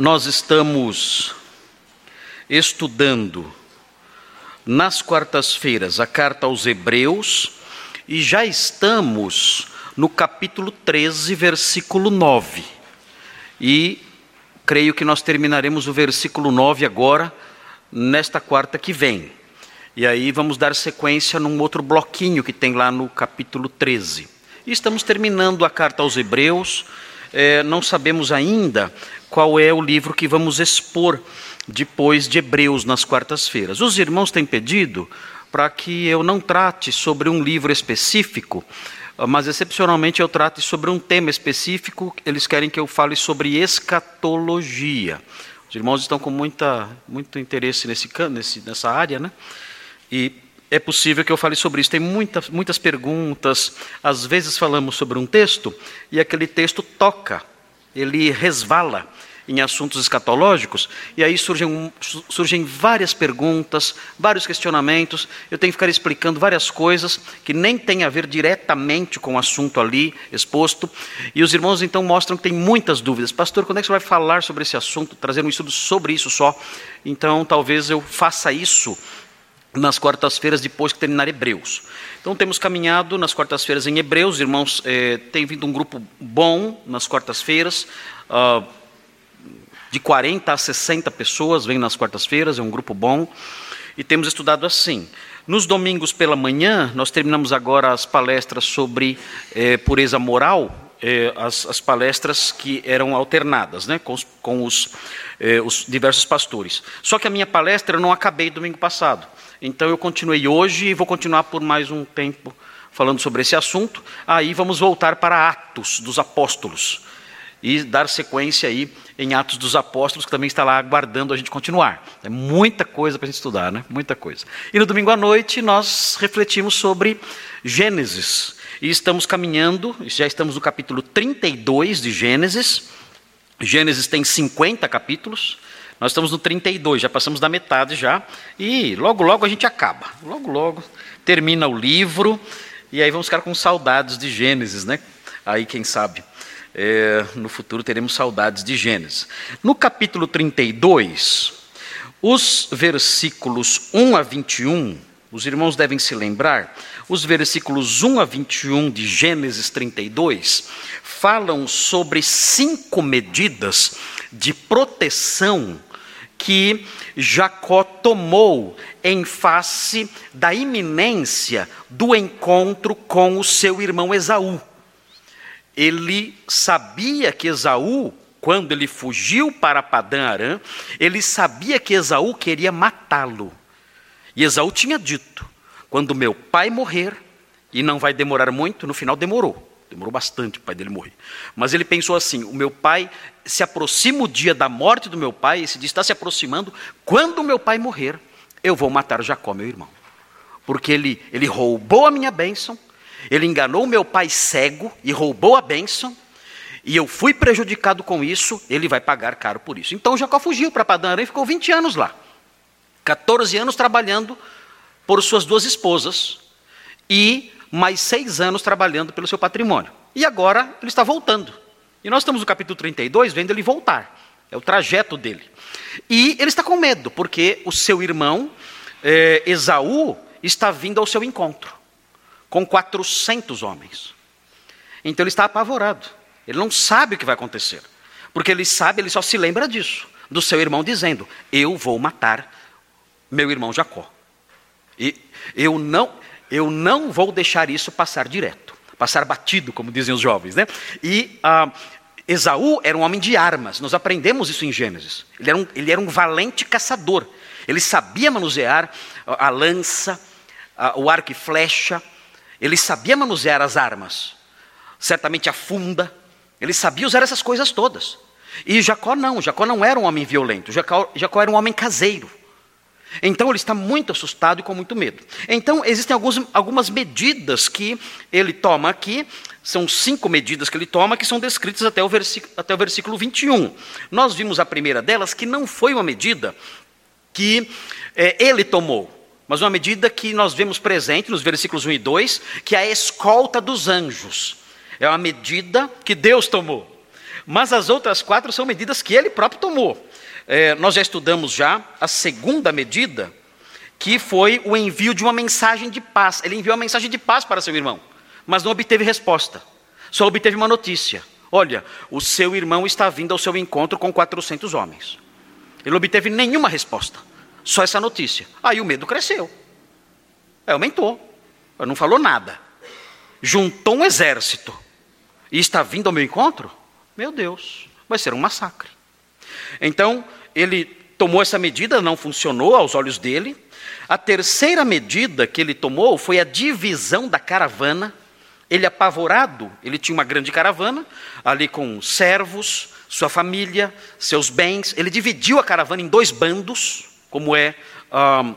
Nós estamos estudando nas quartas-feiras a carta aos Hebreus e já estamos no capítulo 13, versículo 9. E creio que nós terminaremos o versículo 9 agora, nesta quarta que vem. E aí vamos dar sequência num outro bloquinho que tem lá no capítulo 13. E estamos terminando a carta aos Hebreus. É, não sabemos ainda qual é o livro que vamos expor depois de Hebreus nas quartas-feiras. Os irmãos têm pedido para que eu não trate sobre um livro específico, mas excepcionalmente eu trate sobre um tema específico. Eles querem que eu fale sobre escatologia. Os irmãos estão com muita, muito interesse nesse, nesse, nessa área, né? E é possível que eu fale sobre isso. Tem muitas, muitas perguntas. Às vezes falamos sobre um texto e aquele texto toca, ele resvala em assuntos escatológicos, e aí surgem, surgem várias perguntas, vários questionamentos. Eu tenho que ficar explicando várias coisas que nem têm a ver diretamente com o assunto ali exposto. E os irmãos então mostram que tem muitas dúvidas. Pastor, quando é que você vai falar sobre esse assunto, trazer um estudo sobre isso só? Então talvez eu faça isso nas quartas-feiras depois que terminar Hebreus. Então temos caminhado nas quartas-feiras em Hebreus, irmãos, eh, tem vindo um grupo bom nas quartas-feiras, uh, de 40 a 60 pessoas vêm nas quartas-feiras, é um grupo bom, e temos estudado assim. Nos domingos pela manhã, nós terminamos agora as palestras sobre eh, pureza moral, eh, as, as, palestras que eram alternadas, né, com, os, com os, eh, os diversos pastores. Só que a minha palestra eu não acabei domingo passado. Então eu continuei hoje e vou continuar por mais um tempo falando sobre esse assunto. Aí vamos voltar para Atos dos Apóstolos e dar sequência aí em Atos dos Apóstolos, que também está lá aguardando a gente continuar. É muita coisa para a gente estudar, né? Muita coisa. E no domingo à noite nós refletimos sobre Gênesis. E estamos caminhando, já estamos no capítulo 32 de Gênesis. Gênesis tem 50 capítulos. Nós estamos no 32, já passamos da metade já, e logo logo a gente acaba. Logo logo termina o livro e aí vamos ficar com saudades de Gênesis, né? Aí quem sabe é, no futuro teremos saudades de Gênesis. No capítulo 32, os versículos 1 a 21, os irmãos devem se lembrar, os versículos 1 a 21 de Gênesis 32 falam sobre cinco medidas de proteção que Jacó tomou em face da iminência do encontro com o seu irmão Esaú. Ele sabia que Esaú, quando ele fugiu para Padã Arã, ele sabia que Esaú queria matá-lo. E Esaú tinha dito: quando meu pai morrer, e não vai demorar muito, no final demorou. Demorou bastante o pai dele morrer. Mas ele pensou assim: o meu pai se aproxima o dia da morte do meu pai, esse dia está se aproximando. Quando o meu pai morrer, eu vou matar Jacó, meu irmão. Porque ele, ele roubou a minha bênção, ele enganou meu pai cego e roubou a bênção, e eu fui prejudicado com isso, ele vai pagar caro por isso. Então Jacó fugiu para Padã e ficou 20 anos lá. 14 anos trabalhando por suas duas esposas e mais seis anos trabalhando pelo seu patrimônio. E agora ele está voltando. E nós estamos no capítulo 32 vendo ele voltar. É o trajeto dele. E ele está com medo, porque o seu irmão, eh, Esaú, está vindo ao seu encontro, com 400 homens. Então ele está apavorado. Ele não sabe o que vai acontecer. Porque ele sabe, ele só se lembra disso. Do seu irmão dizendo: Eu vou matar meu irmão Jacó. E eu não, eu não vou deixar isso passar direto, passar batido, como dizem os jovens. Né? E ah, Esaú era um homem de armas, nós aprendemos isso em Gênesis. Ele era um, ele era um valente caçador, ele sabia manusear a lança, a, o arco e flecha, ele sabia manusear as armas, certamente a funda, ele sabia usar essas coisas todas. E Jacó não, Jacó não era um homem violento, Jacó, Jacó era um homem caseiro. Então ele está muito assustado e com muito medo. Então existem alguns, algumas medidas que ele toma aqui, são cinco medidas que ele toma, que são descritas até o, versículo, até o versículo 21. Nós vimos a primeira delas, que não foi uma medida que é, ele tomou, mas uma medida que nós vemos presente nos versículos 1 e 2, que é a escolta dos anjos. É uma medida que Deus tomou. Mas as outras quatro são medidas que ele próprio tomou. É, nós já estudamos já a segunda medida, que foi o envio de uma mensagem de paz. Ele enviou uma mensagem de paz para seu irmão, mas não obteve resposta. Só obteve uma notícia. Olha, o seu irmão está vindo ao seu encontro com 400 homens. Ele não obteve nenhuma resposta, só essa notícia. Aí o medo cresceu. Aí aumentou. Não falou nada. Juntou um exército e está vindo ao meu encontro? Meu Deus, vai ser um massacre. Então, ele tomou essa medida, não funcionou aos olhos dele. A terceira medida que ele tomou foi a divisão da caravana. Ele, apavorado, ele tinha uma grande caravana, ali com servos, sua família, seus bens. Ele dividiu a caravana em dois bandos, como é. Um,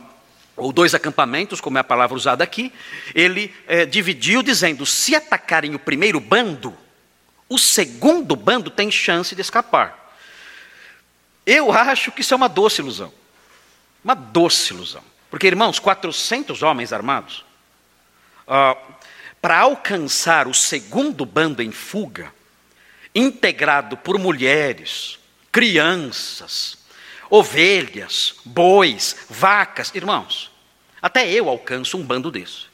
ou dois acampamentos, como é a palavra usada aqui. Ele é, dividiu, dizendo: se atacarem o primeiro bando, o segundo bando tem chance de escapar. Eu acho que isso é uma doce ilusão. Uma doce ilusão. Porque, irmãos, 400 homens armados, uh, para alcançar o segundo bando em fuga, integrado por mulheres, crianças, ovelhas, bois, vacas, irmãos, até eu alcanço um bando desse.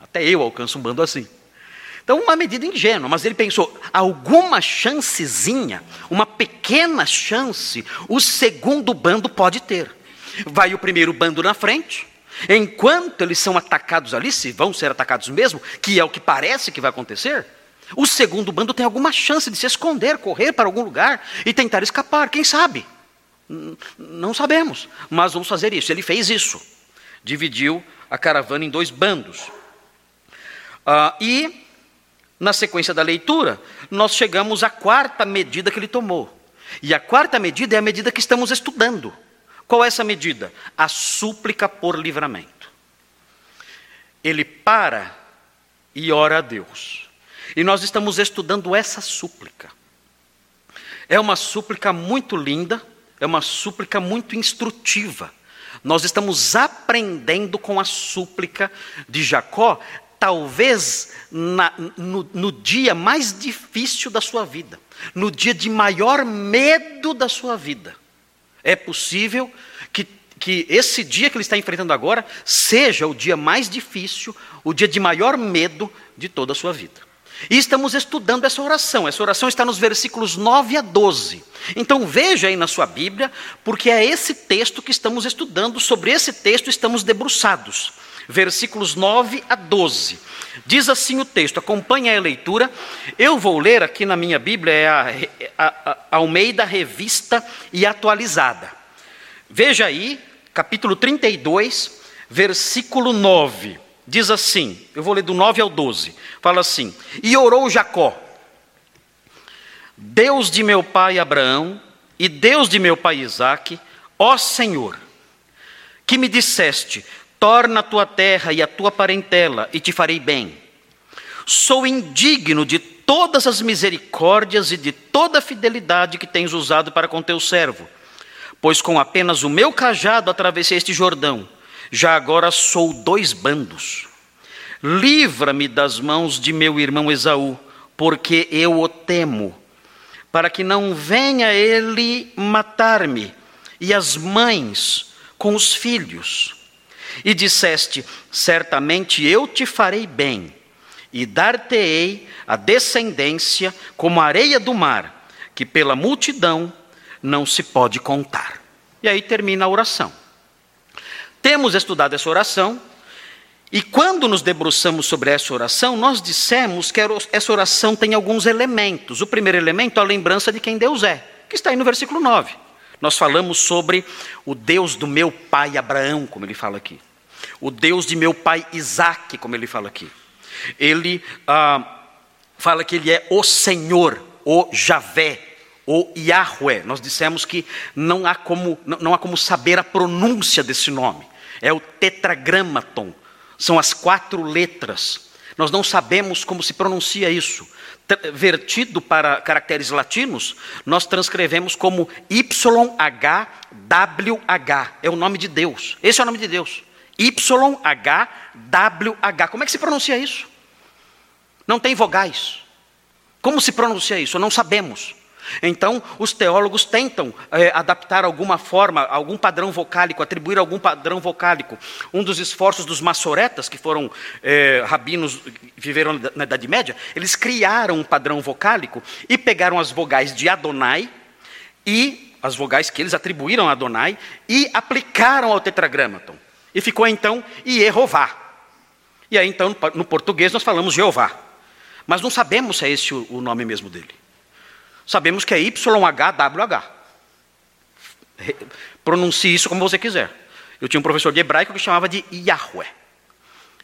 Até eu alcanço um bando assim. Então, uma medida ingênua, mas ele pensou: alguma chancezinha, uma pequena chance, o segundo bando pode ter. Vai o primeiro bando na frente, enquanto eles são atacados ali, se vão ser atacados mesmo, que é o que parece que vai acontecer, o segundo bando tem alguma chance de se esconder, correr para algum lugar e tentar escapar, quem sabe? Não sabemos, mas vamos fazer isso. Ele fez isso, dividiu a caravana em dois bandos. Uh, e na sequência da leitura, nós chegamos à quarta medida que ele tomou. E a quarta medida é a medida que estamos estudando. Qual é essa medida? A súplica por livramento. Ele para e ora a Deus. E nós estamos estudando essa súplica. É uma súplica muito linda, é uma súplica muito instrutiva. Nós estamos aprendendo com a súplica de Jacó talvez na, no, no dia mais difícil da sua vida, no dia de maior medo da sua vida. É possível que, que esse dia que ele está enfrentando agora seja o dia mais difícil, o dia de maior medo de toda a sua vida. E estamos estudando essa oração. Essa oração está nos versículos 9 a 12. Então veja aí na sua Bíblia, porque é esse texto que estamos estudando, sobre esse texto estamos debruçados versículos 9 a 12. Diz assim o texto, acompanhe a leitura. Eu vou ler aqui na minha Bíblia, é a, a, a Almeida Revista e Atualizada. Veja aí, capítulo 32, versículo 9. Diz assim, eu vou ler do 9 ao 12. Fala assim: E orou Jacó, Deus de meu pai Abraão e Deus de meu pai Isaque, ó Senhor, que me disseste: Torna a tua terra e a tua parentela, e te farei bem. Sou indigno de todas as misericórdias e de toda a fidelidade que tens usado para com teu servo, pois com apenas o meu cajado atravessei este Jordão, já agora sou dois bandos. Livra-me das mãos de meu irmão Esaú, porque eu o temo, para que não venha ele matar-me, e as mães com os filhos e disseste: Certamente eu te farei bem, e dar-te-ei a descendência como a areia do mar, que pela multidão não se pode contar. E aí termina a oração. Temos estudado essa oração, e quando nos debruçamos sobre essa oração, nós dissemos que essa oração tem alguns elementos. O primeiro elemento é a lembrança de quem Deus é, que está aí no versículo 9. Nós falamos sobre o Deus do meu pai Abraão, como ele fala aqui o Deus de meu pai Isaac, como ele fala aqui. Ele ah, fala que ele é o Senhor, o Javé, o Yahweh. Nós dissemos que não há como, não há como saber a pronúncia desse nome. É o tetragramaton. São as quatro letras. Nós não sabemos como se pronuncia isso. Vertido para caracteres latinos, nós transcrevemos como YHWH. É o nome de Deus. Esse é o nome de Deus. YHWH. Como é que se pronuncia isso? Não tem vogais. Como se pronuncia isso? Não sabemos. Então, os teólogos tentam é, adaptar alguma forma, algum padrão vocálico, atribuir algum padrão vocálico. Um dos esforços dos maçoretas, que foram é, rabinos viveram na Idade Média, eles criaram um padrão vocálico e pegaram as vogais de Adonai e as vogais que eles atribuíram a Adonai e aplicaram ao tetragramaton. E ficou então Iehová. E aí então no português nós falamos Jeová. Mas não sabemos se é esse o nome mesmo dele. Sabemos que é YHWH. Pronuncie isso como você quiser. Eu tinha um professor de hebraico que chamava de Yahweh.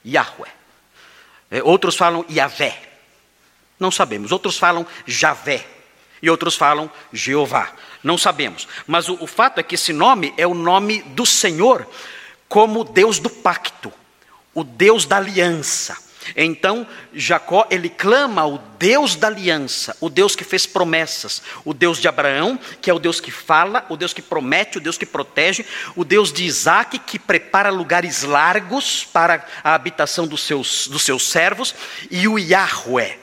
Yahweh. É, outros falam Yahvé. Não sabemos. Outros falam Javé. E outros falam Jeová. Não sabemos. Mas o, o fato é que esse nome é o nome do Senhor como Deus do pacto, o Deus da aliança. Então, Jacó, ele clama ao Deus da aliança, o Deus que fez promessas, o Deus de Abraão, que é o Deus que fala, o Deus que promete, o Deus que protege, o Deus de Isaac, que prepara lugares largos para a habitação dos seus, dos seus servos, e o Yahweh,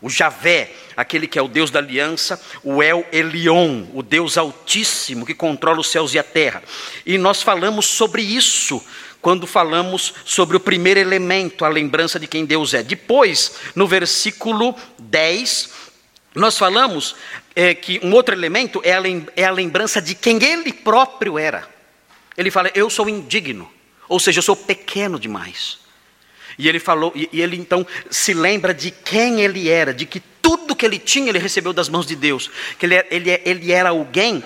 o Javé, aquele que é o Deus da aliança, o El Elion, o Deus altíssimo que controla os céus e a terra. E nós falamos sobre isso quando falamos sobre o primeiro elemento, a lembrança de quem Deus é. Depois, no versículo 10, nós falamos é, que um outro elemento é a, é a lembrança de quem ele próprio era. Ele fala: Eu sou indigno, ou seja, eu sou pequeno demais. E ele falou, e ele então se lembra de quem ele era, de que tudo que ele tinha ele recebeu das mãos de Deus, que ele, ele, ele era alguém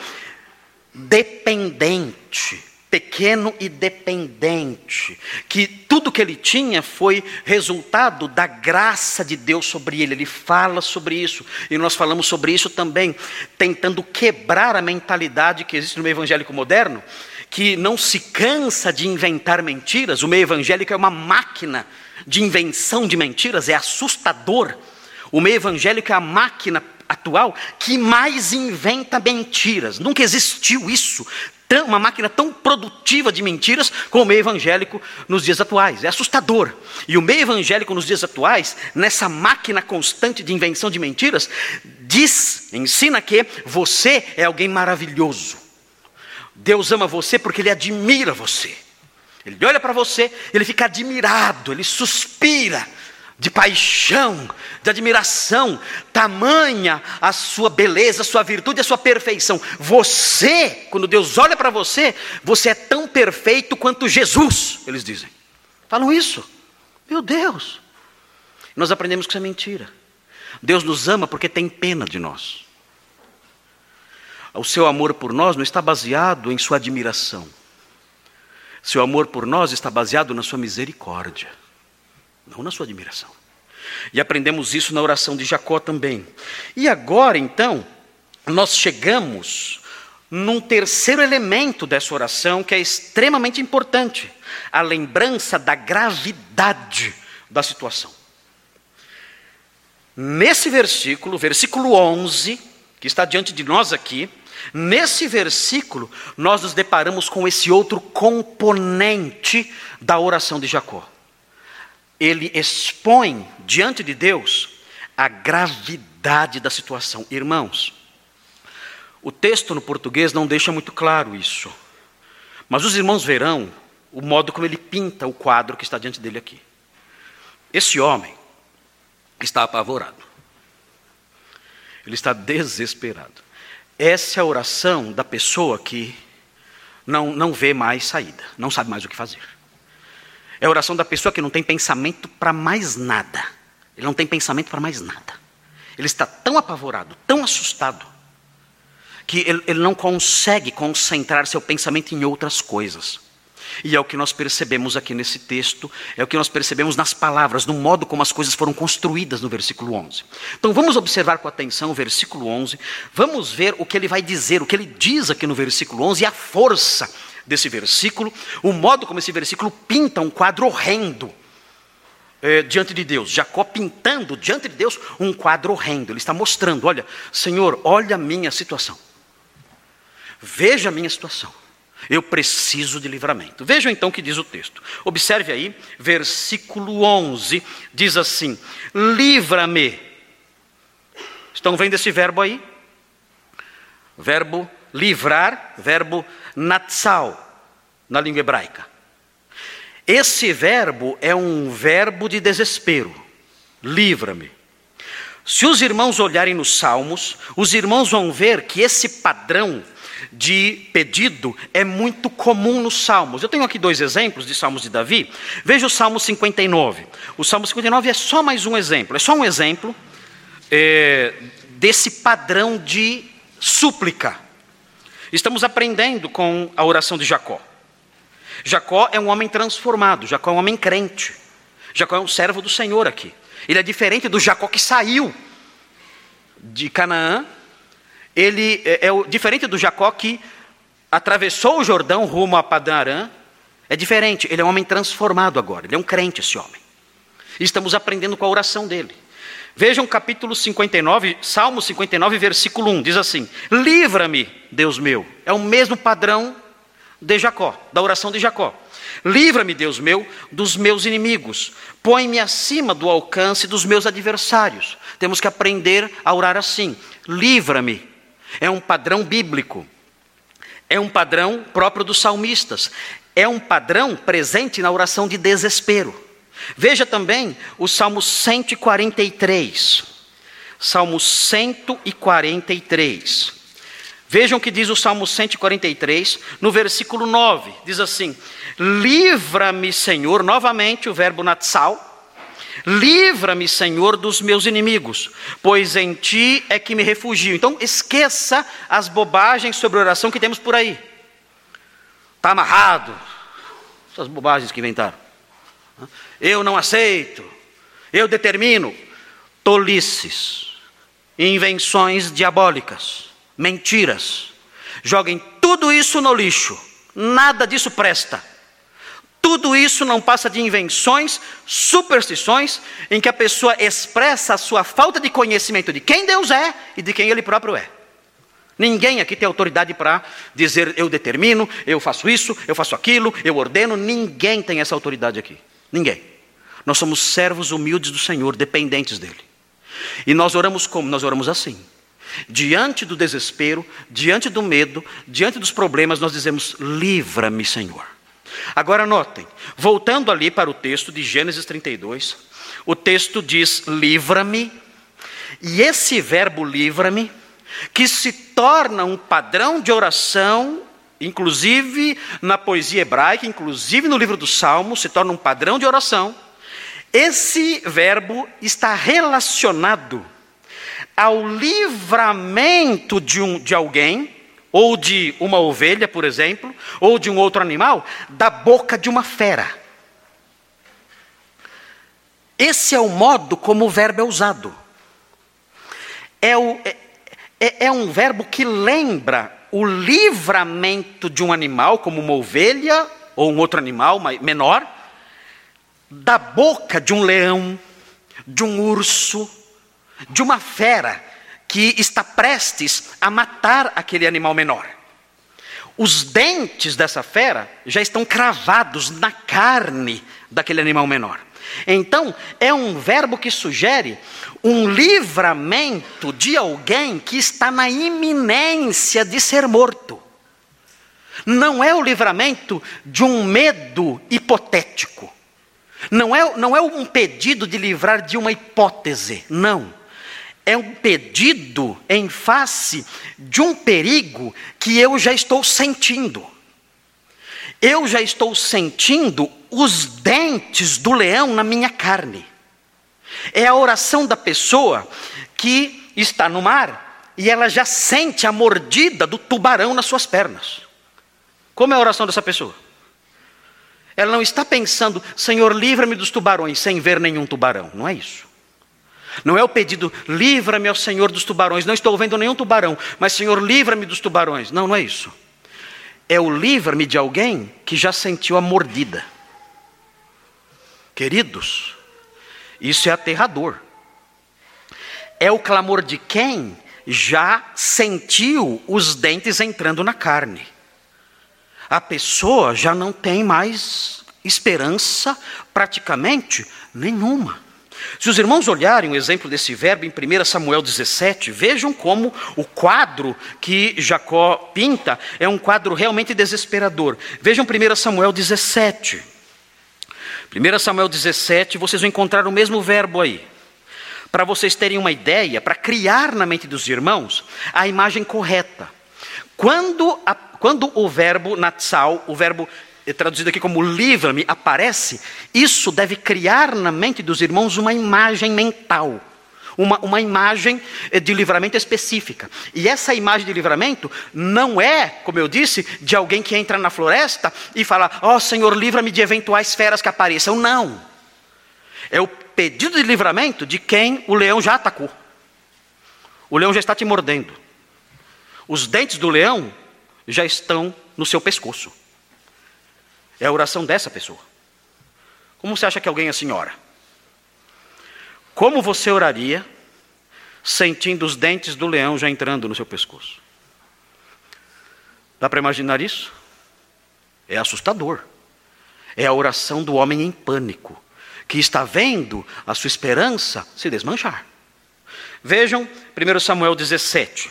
dependente, pequeno e dependente, que tudo que ele tinha foi resultado da graça de Deus sobre ele. Ele fala sobre isso, e nós falamos sobre isso também, tentando quebrar a mentalidade que existe no meio evangélico moderno, que não se cansa de inventar mentiras. O meio evangélico é uma máquina de invenção de mentiras, é assustador. O meio evangélico é a máquina atual que mais inventa mentiras. Nunca existiu isso uma máquina tão produtiva de mentiras como o meio evangélico nos dias atuais. É assustador. E o meio evangélico nos dias atuais, nessa máquina constante de invenção de mentiras, diz, ensina que você é alguém maravilhoso. Deus ama você porque Ele admira você. Ele olha para você, ele fica admirado, ele suspira de paixão, de admiração, tamanha a sua beleza, a sua virtude, a sua perfeição. Você, quando Deus olha para você, você é tão perfeito quanto Jesus, eles dizem. Falam isso. Meu Deus. Nós aprendemos que isso é mentira. Deus nos ama porque tem pena de nós. O seu amor por nós não está baseado em sua admiração. Seu amor por nós está baseado na sua misericórdia não na sua admiração. E aprendemos isso na oração de Jacó também. E agora, então, nós chegamos num terceiro elemento dessa oração que é extremamente importante: a lembrança da gravidade da situação. Nesse versículo, versículo 11, que está diante de nós aqui, nesse versículo, nós nos deparamos com esse outro componente da oração de Jacó ele expõe diante de Deus a gravidade da situação. Irmãos, o texto no português não deixa muito claro isso, mas os irmãos verão o modo como ele pinta o quadro que está diante dele aqui. Esse homem está apavorado, ele está desesperado. Essa é a oração da pessoa que não, não vê mais saída, não sabe mais o que fazer. É a oração da pessoa que não tem pensamento para mais nada. Ele não tem pensamento para mais nada. Ele está tão apavorado, tão assustado, que ele, ele não consegue concentrar seu pensamento em outras coisas. E é o que nós percebemos aqui nesse texto, é o que nós percebemos nas palavras, no modo como as coisas foram construídas no versículo 11. Então vamos observar com atenção o versículo 11, vamos ver o que ele vai dizer, o que ele diz aqui no versículo 11 e a força desse versículo, o modo como esse versículo pinta um quadro horrendo é, diante de Deus. Jacó pintando diante de Deus um quadro horrendo. Ele está mostrando: olha, Senhor, olha a minha situação. Veja a minha situação. Eu preciso de livramento. Vejam então o que diz o texto. Observe aí, versículo 11 diz assim: Livra-me Estão vendo esse verbo aí? Verbo livrar, verbo natsal, na língua hebraica. Esse verbo é um verbo de desespero. Livra-me. Se os irmãos olharem nos Salmos, os irmãos vão ver que esse padrão de pedido é muito comum nos Salmos. Eu tenho aqui dois exemplos de Salmos de Davi. Veja o Salmo 59. O Salmo 59 é só mais um exemplo, é só um exemplo é, desse padrão de súplica. Estamos aprendendo com a oração de Jacó. Jacó é um homem transformado, Jacó é um homem crente. Jacó é um servo do Senhor aqui. Ele é diferente do Jacó que saiu de Canaã ele é, é diferente do Jacó que atravessou o Jordão rumo a Padarã. É diferente, ele é um homem transformado agora, ele é um crente esse homem. Estamos aprendendo com a oração dele. Vejam capítulo 59, Salmo 59, versículo 1, diz assim: Livra-me, Deus meu. É o mesmo padrão de Jacó, da oração de Jacó. Livra-me, Deus meu, dos meus inimigos. Põe-me acima do alcance dos meus adversários. Temos que aprender a orar assim: Livra-me é um padrão bíblico. É um padrão próprio dos salmistas. É um padrão presente na oração de desespero. Veja também o Salmo 143. Salmo 143. Vejam o que diz o Salmo 143, no versículo 9. Diz assim: Livra-me, Senhor, novamente o verbo natsal, Livra-me, Senhor, dos meus inimigos, pois em ti é que me refugio. Então, esqueça as bobagens sobre oração que temos por aí. Está amarrado. Essas bobagens que inventaram. Eu não aceito. Eu determino. Tolices. Invenções diabólicas. Mentiras. Joguem tudo isso no lixo. Nada disso presta. Tudo isso não passa de invenções, superstições, em que a pessoa expressa a sua falta de conhecimento de quem Deus é e de quem Ele próprio é. Ninguém aqui tem autoridade para dizer eu determino, eu faço isso, eu faço aquilo, eu ordeno. Ninguém tem essa autoridade aqui. Ninguém. Nós somos servos humildes do Senhor, dependentes dEle. E nós oramos como? Nós oramos assim. Diante do desespero, diante do medo, diante dos problemas, nós dizemos: livra-me, Senhor. Agora notem, voltando ali para o texto de Gênesis 32, o texto diz: livra-me, e esse verbo livra-me, que se torna um padrão de oração, inclusive na poesia hebraica, inclusive no livro dos Salmos, se torna um padrão de oração. Esse verbo está relacionado ao livramento de, um, de alguém ou de uma ovelha, por exemplo, ou de um outro animal, da boca de uma fera. Esse é o modo como o verbo é usado. É, o, é, é, é um verbo que lembra o livramento de um animal, como uma ovelha ou um outro animal menor, da boca de um leão, de um urso, de uma fera que está prestes a matar aquele animal menor. Os dentes dessa fera já estão cravados na carne daquele animal menor. Então, é um verbo que sugere um livramento de alguém que está na iminência de ser morto. Não é o livramento de um medo hipotético. Não é, não é um pedido de livrar de uma hipótese. Não é um pedido em face de um perigo que eu já estou sentindo. Eu já estou sentindo os dentes do leão na minha carne. É a oração da pessoa que está no mar e ela já sente a mordida do tubarão nas suas pernas. Como é a oração dessa pessoa? Ela não está pensando, Senhor, livra-me dos tubarões, sem ver nenhum tubarão. Não é isso. Não é o pedido, livra-me, ao Senhor, dos tubarões. Não estou vendo nenhum tubarão, mas, Senhor, livra-me dos tubarões. Não, não é isso. É o livra-me de alguém que já sentiu a mordida. Queridos, isso é aterrador. É o clamor de quem já sentiu os dentes entrando na carne. A pessoa já não tem mais esperança praticamente nenhuma. Se os irmãos olharem o exemplo desse verbo em 1 Samuel 17, vejam como o quadro que Jacó pinta é um quadro realmente desesperador. Vejam 1 Samuel 17. 1 Samuel 17, vocês vão encontrar o mesmo verbo aí. Para vocês terem uma ideia, para criar na mente dos irmãos a imagem correta. Quando, a, quando o verbo natsal, o verbo traduzido aqui como livra-me, aparece, isso deve criar na mente dos irmãos uma imagem mental. Uma, uma imagem eh, de livramento específica. E essa imagem de livramento não é, como eu disse, de alguém que entra na floresta e fala: Ó oh, Senhor, livra-me de eventuais feras que apareçam. Não. É o pedido de livramento de quem o leão já atacou. O leão já está te mordendo. Os dentes do leão já estão no seu pescoço. É a oração dessa pessoa. Como você acha que alguém assim ora? Como você oraria sentindo os dentes do leão já entrando no seu pescoço? Dá para imaginar isso? É assustador. É a oração do homem em pânico, que está vendo a sua esperança se desmanchar. Vejam 1 Samuel 17.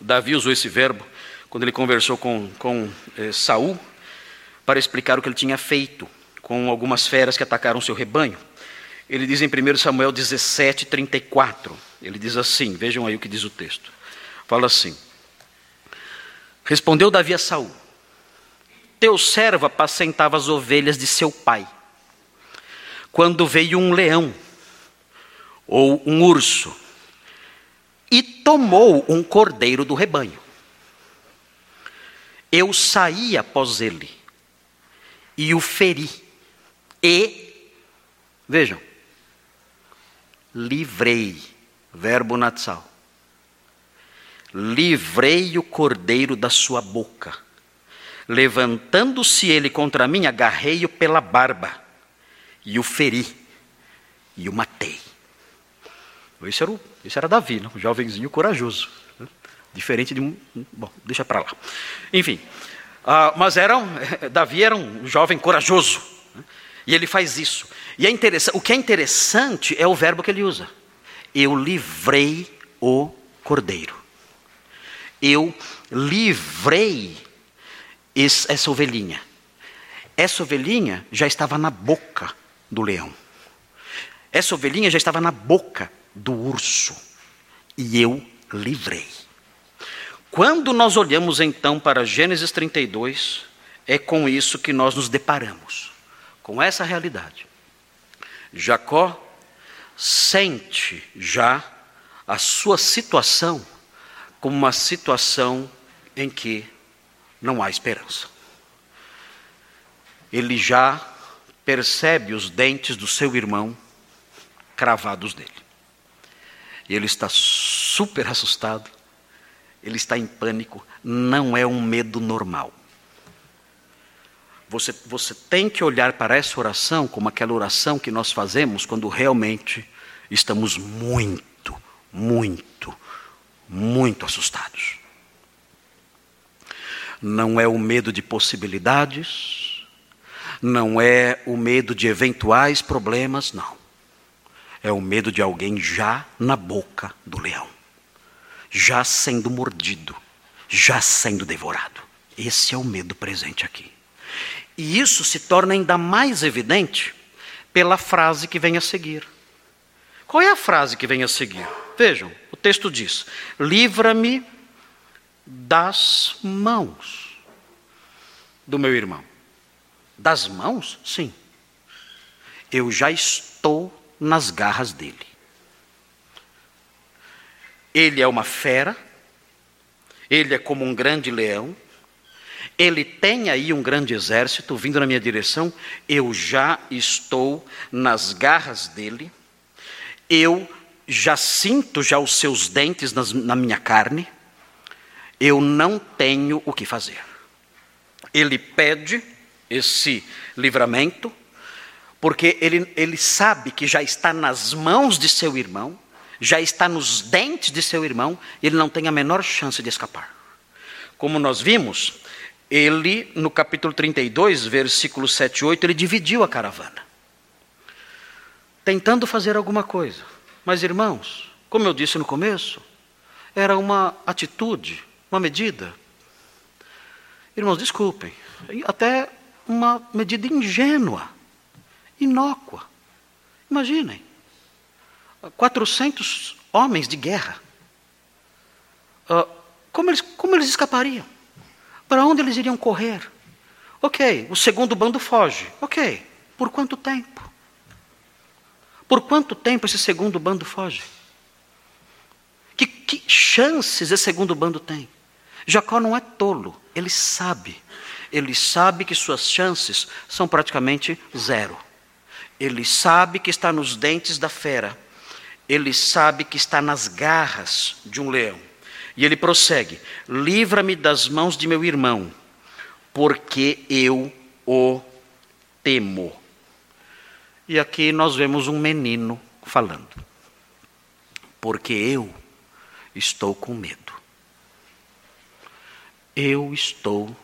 Davi usou esse verbo quando ele conversou com, com eh, Saul para explicar o que ele tinha feito com algumas feras que atacaram seu rebanho. Ele diz em 1 Samuel 17, 34. Ele diz assim: vejam aí o que diz o texto. Fala assim: Respondeu Davi a Saul: Teu servo apacentava as ovelhas de seu pai. Quando veio um leão ou um urso e tomou um cordeiro do rebanho. Eu saí após ele e o feri. E, vejam, livrei, verbo natsal. Livrei o cordeiro da sua boca. Levantando-se ele contra mim, agarrei-o pela barba e o feri e o matei. Esse era, o, esse era Davi, né? um jovenzinho corajoso. Né? Diferente de um. Bom, deixa para lá. Enfim, Uh, mas era Davi era um jovem corajoso. Né? E ele faz isso. E é interessante, o que é interessante é o verbo que ele usa. Eu livrei o cordeiro. Eu livrei esse, essa ovelhinha. Essa ovelhinha já estava na boca do leão. Essa ovelhinha já estava na boca do urso. E eu livrei. Quando nós olhamos então para Gênesis 32, é com isso que nós nos deparamos, com essa realidade. Jacó sente já a sua situação como uma situação em que não há esperança. Ele já percebe os dentes do seu irmão cravados nele. E ele está super assustado ele está em pânico, não é um medo normal. Você, você tem que olhar para essa oração como aquela oração que nós fazemos quando realmente estamos muito, muito, muito assustados. Não é o medo de possibilidades, não é o medo de eventuais problemas, não. É o medo de alguém já na boca do leão já sendo mordido, já sendo devorado. Esse é o medo presente aqui. E isso se torna ainda mais evidente pela frase que vem a seguir. Qual é a frase que vem a seguir? Vejam, o texto diz: Livra-me das mãos do meu irmão. Das mãos? Sim. Eu já estou nas garras dele. Ele é uma fera, ele é como um grande leão, ele tem aí um grande exército vindo na minha direção, eu já estou nas garras dele, eu já sinto já os seus dentes nas, na minha carne, eu não tenho o que fazer. Ele pede esse livramento, porque ele, ele sabe que já está nas mãos de seu irmão, já está nos dentes de seu irmão, ele não tem a menor chance de escapar. Como nós vimos, ele, no capítulo 32, versículos 7 e 8, ele dividiu a caravana. tentando fazer alguma coisa. Mas, irmãos, como eu disse no começo, era uma atitude, uma medida. Irmãos, desculpem, até uma medida ingênua, inócua. Imaginem, 400 homens de guerra. Uh, como, eles, como eles escapariam? Para onde eles iriam correr? Ok, o segundo bando foge. Ok, por quanto tempo? Por quanto tempo esse segundo bando foge? Que, que chances esse segundo bando tem? Jacó não é tolo, ele sabe. Ele sabe que suas chances são praticamente zero. Ele sabe que está nos dentes da fera. Ele sabe que está nas garras de um leão. E ele prossegue: Livra-me das mãos de meu irmão, porque eu o temo. E aqui nós vemos um menino falando. Porque eu estou com medo. Eu estou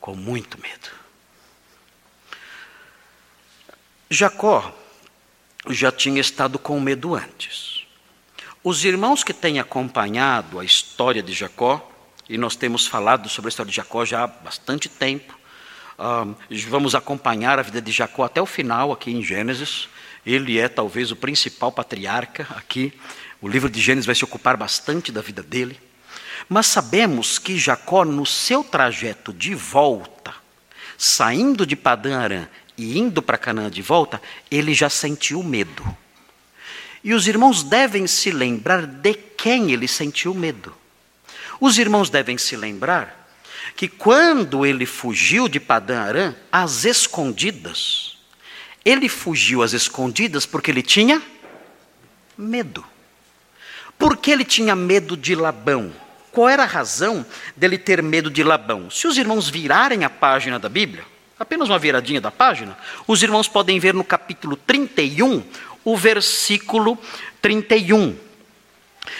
com muito medo. Jacó já tinha estado com medo antes. Os irmãos que têm acompanhado a história de Jacó, e nós temos falado sobre a história de Jacó já há bastante tempo, vamos acompanhar a vida de Jacó até o final aqui em Gênesis. Ele é talvez o principal patriarca aqui. O livro de Gênesis vai se ocupar bastante da vida dele. Mas sabemos que Jacó, no seu trajeto de volta, saindo de Padã Arã e indo para Canaã de volta, ele já sentiu medo. E os irmãos devem se lembrar de quem ele sentiu medo. Os irmãos devem se lembrar que quando ele fugiu de Padã Arã, às escondidas, ele fugiu às escondidas porque ele tinha medo. Por que ele tinha medo de Labão? Qual era a razão dele ter medo de Labão? Se os irmãos virarem a página da Bíblia, apenas uma viradinha da página, os irmãos podem ver no capítulo 31, o versículo 31.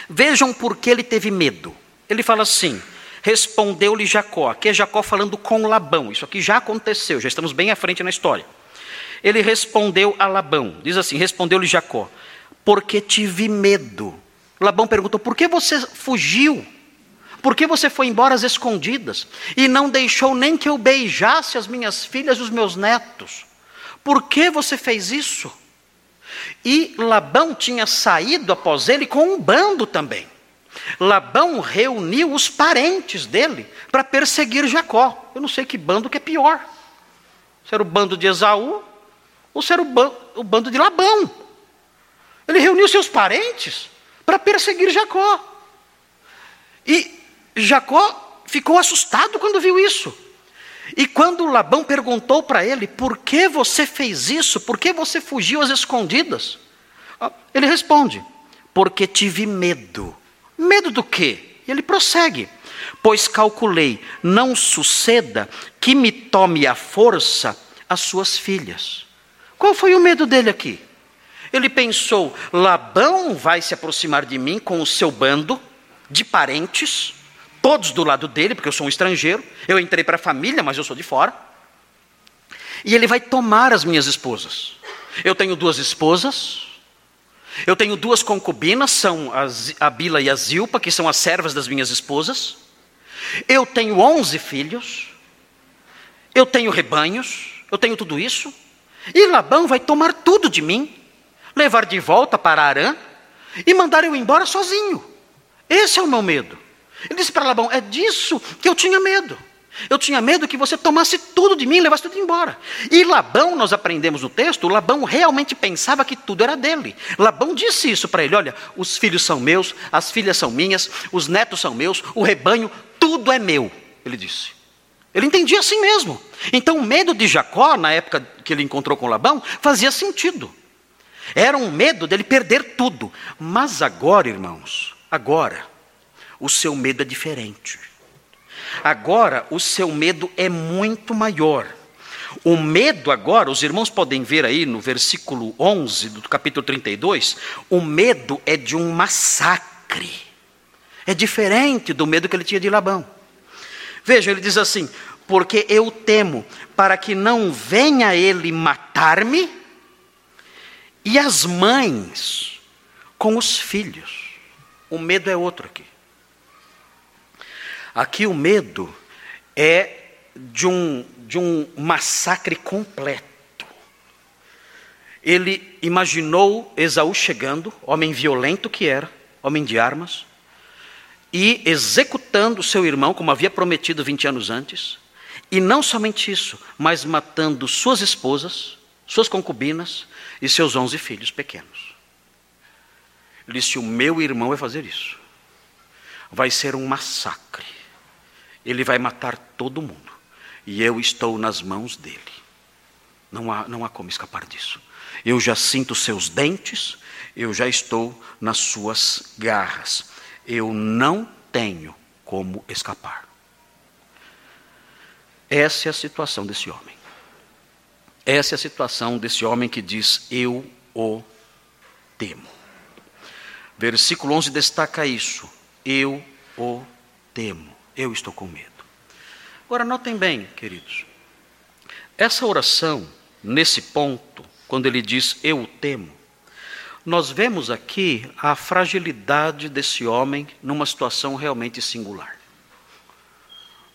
Vejam por que ele teve medo. Ele fala assim: Respondeu-lhe Jacó, aqui é Jacó falando com Labão, isso aqui já aconteceu, já estamos bem à frente na história. Ele respondeu a Labão, diz assim: Respondeu-lhe Jacó, porque tive medo. Labão perguntou: Por que você fugiu? Por que você foi embora às escondidas e não deixou nem que eu beijasse as minhas filhas e os meus netos? Por que você fez isso? E Labão tinha saído após ele com um bando também. Labão reuniu os parentes dele para perseguir Jacó. Eu não sei que bando que é pior. Se era o bando de Esaú ou se era o, ban o bando de Labão. Ele reuniu seus parentes para perseguir Jacó. E Jacó ficou assustado quando viu isso. E quando Labão perguntou para ele: Por que você fez isso? Por que você fugiu às escondidas? Ah, ele responde: Porque tive medo Medo do quê? E ele prossegue: Pois calculei, não suceda que me tome à força as suas filhas. Qual foi o medo dele aqui? Ele pensou: Labão vai se aproximar de mim com o seu bando de parentes, todos do lado dele, porque eu sou um estrangeiro. Eu entrei para a família, mas eu sou de fora. E ele vai tomar as minhas esposas. Eu tenho duas esposas, eu tenho duas concubinas, são a Bila e a Zilpa, que são as servas das minhas esposas. Eu tenho onze filhos. Eu tenho rebanhos. Eu tenho tudo isso. E Labão vai tomar tudo de mim, levar de volta para Arã e mandar eu embora sozinho. Esse é o meu medo. Ele disse para Labão: É disso que eu tinha medo. Eu tinha medo que você tomasse tudo de mim levasse tudo embora. E Labão, nós aprendemos no texto, Labão realmente pensava que tudo era dele. Labão disse isso para ele: olha, os filhos são meus, as filhas são minhas, os netos são meus, o rebanho, tudo é meu. Ele disse. Ele entendia assim mesmo. Então o medo de Jacó, na época que ele encontrou com Labão, fazia sentido. Era um medo dele perder tudo. Mas agora, irmãos, agora, o seu medo é diferente. Agora, o seu medo é muito maior. O medo agora, os irmãos podem ver aí no versículo 11 do capítulo 32, o medo é de um massacre. É diferente do medo que ele tinha de Labão. Veja, ele diz assim: Porque eu temo para que não venha ele matar-me E as mães com os filhos. O medo é outro aqui. Aqui o medo é de um, de um massacre completo. Ele imaginou Esaú chegando, homem violento que era, homem de armas, e executando seu irmão, como havia prometido 20 anos antes, e não somente isso, mas matando suas esposas, suas concubinas e seus onze filhos pequenos. Ele disse: O meu irmão vai fazer isso. Vai ser um massacre. Ele vai matar todo mundo. E eu estou nas mãos dele. Não há, não há como escapar disso. Eu já sinto seus dentes, eu já estou nas suas garras. Eu não tenho como escapar. Essa é a situação desse homem. Essa é a situação desse homem que diz: Eu o temo. Versículo 11 destaca isso. Eu o temo. Eu estou com medo. Agora, notem bem, queridos. Essa oração, nesse ponto, quando ele diz eu o temo, nós vemos aqui a fragilidade desse homem numa situação realmente singular.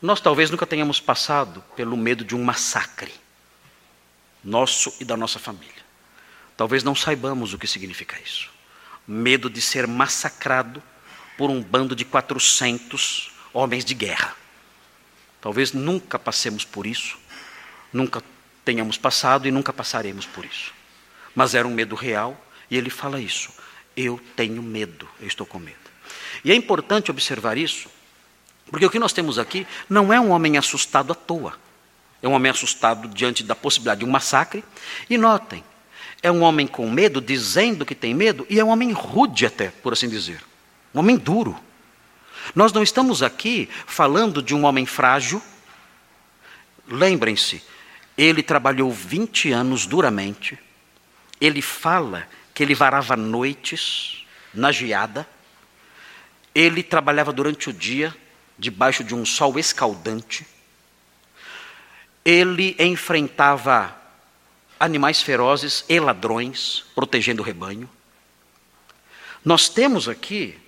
Nós talvez nunca tenhamos passado pelo medo de um massacre, nosso e da nossa família. Talvez não saibamos o que significa isso. Medo de ser massacrado por um bando de 400 homens de guerra. Talvez nunca passemos por isso, nunca tenhamos passado e nunca passaremos por isso. Mas era um medo real e ele fala isso. Eu tenho medo, eu estou com medo. E é importante observar isso, porque o que nós temos aqui não é um homem assustado à toa. É um homem assustado diante da possibilidade de um massacre. E notem, é um homem com medo, dizendo que tem medo, e é um homem rude até, por assim dizer. Um homem duro. Nós não estamos aqui falando de um homem frágil. Lembrem-se, ele trabalhou 20 anos duramente. Ele fala que ele varava noites na geada. Ele trabalhava durante o dia debaixo de um sol escaldante. Ele enfrentava animais ferozes e ladrões, protegendo o rebanho. Nós temos aqui,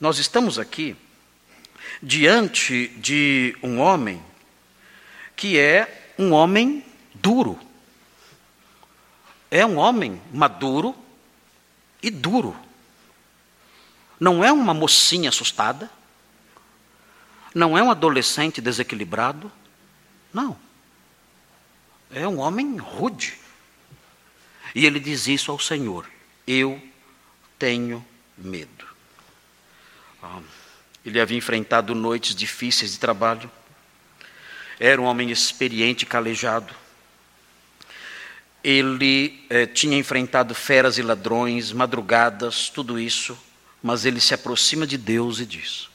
nós estamos aqui diante de um homem que é um homem duro. É um homem maduro e duro. Não é uma mocinha assustada. Não é um adolescente desequilibrado. Não. É um homem rude. E ele diz isso ao Senhor: Eu tenho medo. Ah. Ele havia enfrentado noites difíceis de trabalho. Era um homem experiente e calejado. Ele eh, tinha enfrentado feras e ladrões, madrugadas, tudo isso, mas ele se aproxima de Deus e diz: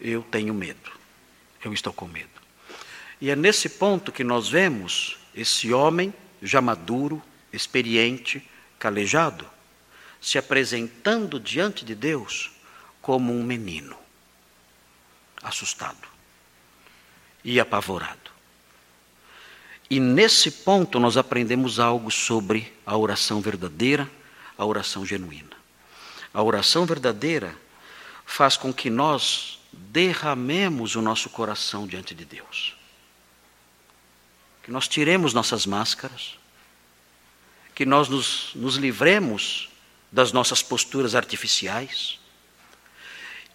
Eu tenho medo, eu estou com medo. E é nesse ponto que nós vemos esse homem já maduro, experiente, calejado, se apresentando diante de Deus como um menino assustado e apavorado. E nesse ponto nós aprendemos algo sobre a oração verdadeira, a oração genuína. A oração verdadeira faz com que nós derramemos o nosso coração diante de Deus. Que nós tiremos nossas máscaras, que nós nos, nos livremos das nossas posturas artificiais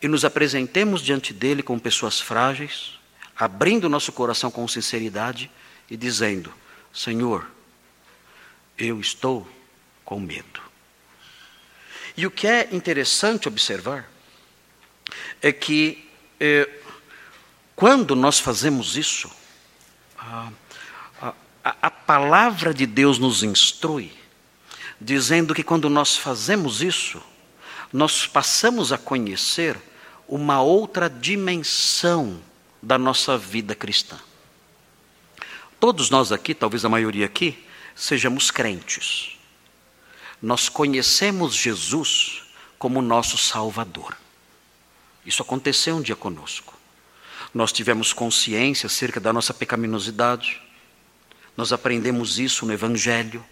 e nos apresentemos diante dele como pessoas frágeis, abrindo nosso coração com sinceridade e dizendo: Senhor, eu estou com medo. E o que é interessante observar é que eh, quando nós fazemos isso, a, a, a palavra de Deus nos instrui, dizendo que quando nós fazemos isso, nós passamos a conhecer uma outra dimensão da nossa vida cristã. Todos nós aqui, talvez a maioria aqui, sejamos crentes. Nós conhecemos Jesus como nosso Salvador. Isso aconteceu um dia conosco. Nós tivemos consciência acerca da nossa pecaminosidade. Nós aprendemos isso no Evangelho.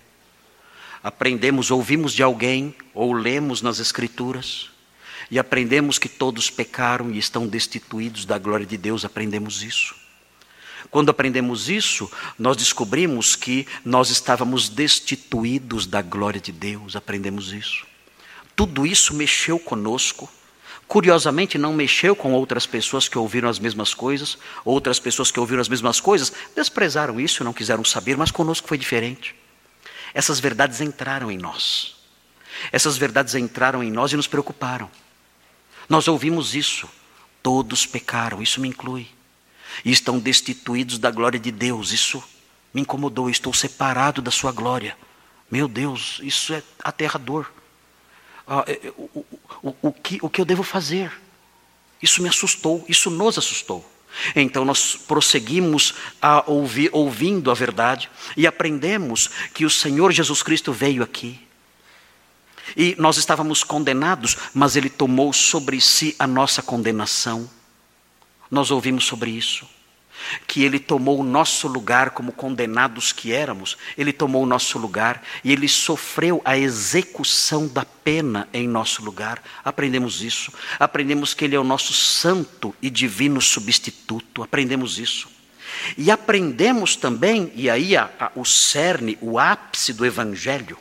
aprendemos, ouvimos de alguém ou lemos nas Escrituras e aprendemos que todos pecaram e estão destituídos da glória de Deus, aprendemos isso. Quando aprendemos isso, nós descobrimos que nós estávamos destituídos da glória de Deus, aprendemos isso. Tudo isso mexeu conosco. Curiosamente, não mexeu com outras pessoas que ouviram as mesmas coisas, outras pessoas que ouviram as mesmas coisas desprezaram isso, não quiseram saber, mas conosco foi diferente. Essas verdades entraram em nós. Essas verdades entraram em nós e nos preocuparam. Nós ouvimos isso. Todos pecaram, isso me inclui. E estão destituídos da glória de Deus. Isso me incomodou. Estou separado da sua glória. Meu Deus, isso é aterrador. Ah, é, é, o, o, o, que, o que eu devo fazer? Isso me assustou, isso nos assustou. Então nós prosseguimos a ouvir, ouvindo a verdade e aprendemos que o Senhor Jesus Cristo veio aqui e nós estávamos condenados, mas Ele tomou sobre si a nossa condenação. Nós ouvimos sobre isso. Que Ele tomou o nosso lugar como condenados que éramos, Ele tomou o nosso lugar e Ele sofreu a execução da pena em nosso lugar. Aprendemos isso. Aprendemos que Ele é o nosso santo e divino substituto. Aprendemos isso. E aprendemos também, e aí a, a, o cerne, o ápice do Evangelho,